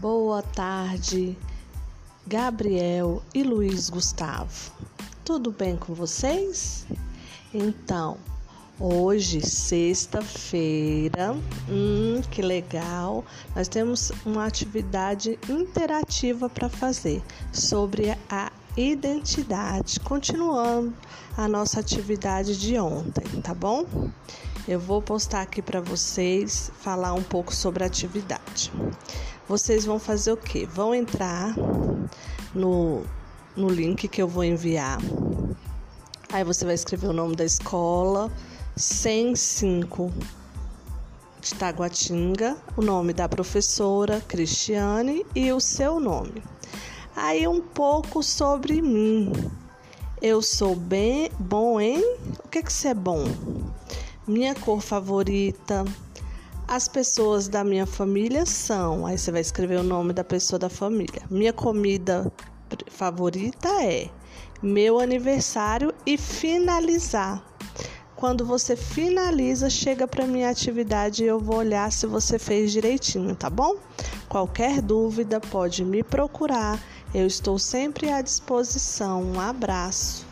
Boa tarde, Gabriel e Luiz Gustavo. Tudo bem com vocês? Então, hoje, sexta-feira, hum, que legal, nós temos uma atividade interativa para fazer sobre a identidade, continuando a nossa atividade de ontem, tá bom? Eu vou postar aqui para vocês falar um pouco sobre a atividade. Vocês vão fazer o quê? Vão entrar no, no link que eu vou enviar. Aí você vai escrever o nome da escola, 105 de Taguatinga, o nome da professora Cristiane e o seu nome. Aí um pouco sobre mim. Eu sou bem bom em o que que você é bom? minha cor favorita. As pessoas da minha família são. Aí você vai escrever o nome da pessoa da família. Minha comida favorita é meu aniversário e finalizar. Quando você finaliza, chega para minha atividade e eu vou olhar se você fez direitinho, tá bom? Qualquer dúvida pode me procurar. Eu estou sempre à disposição. Um abraço.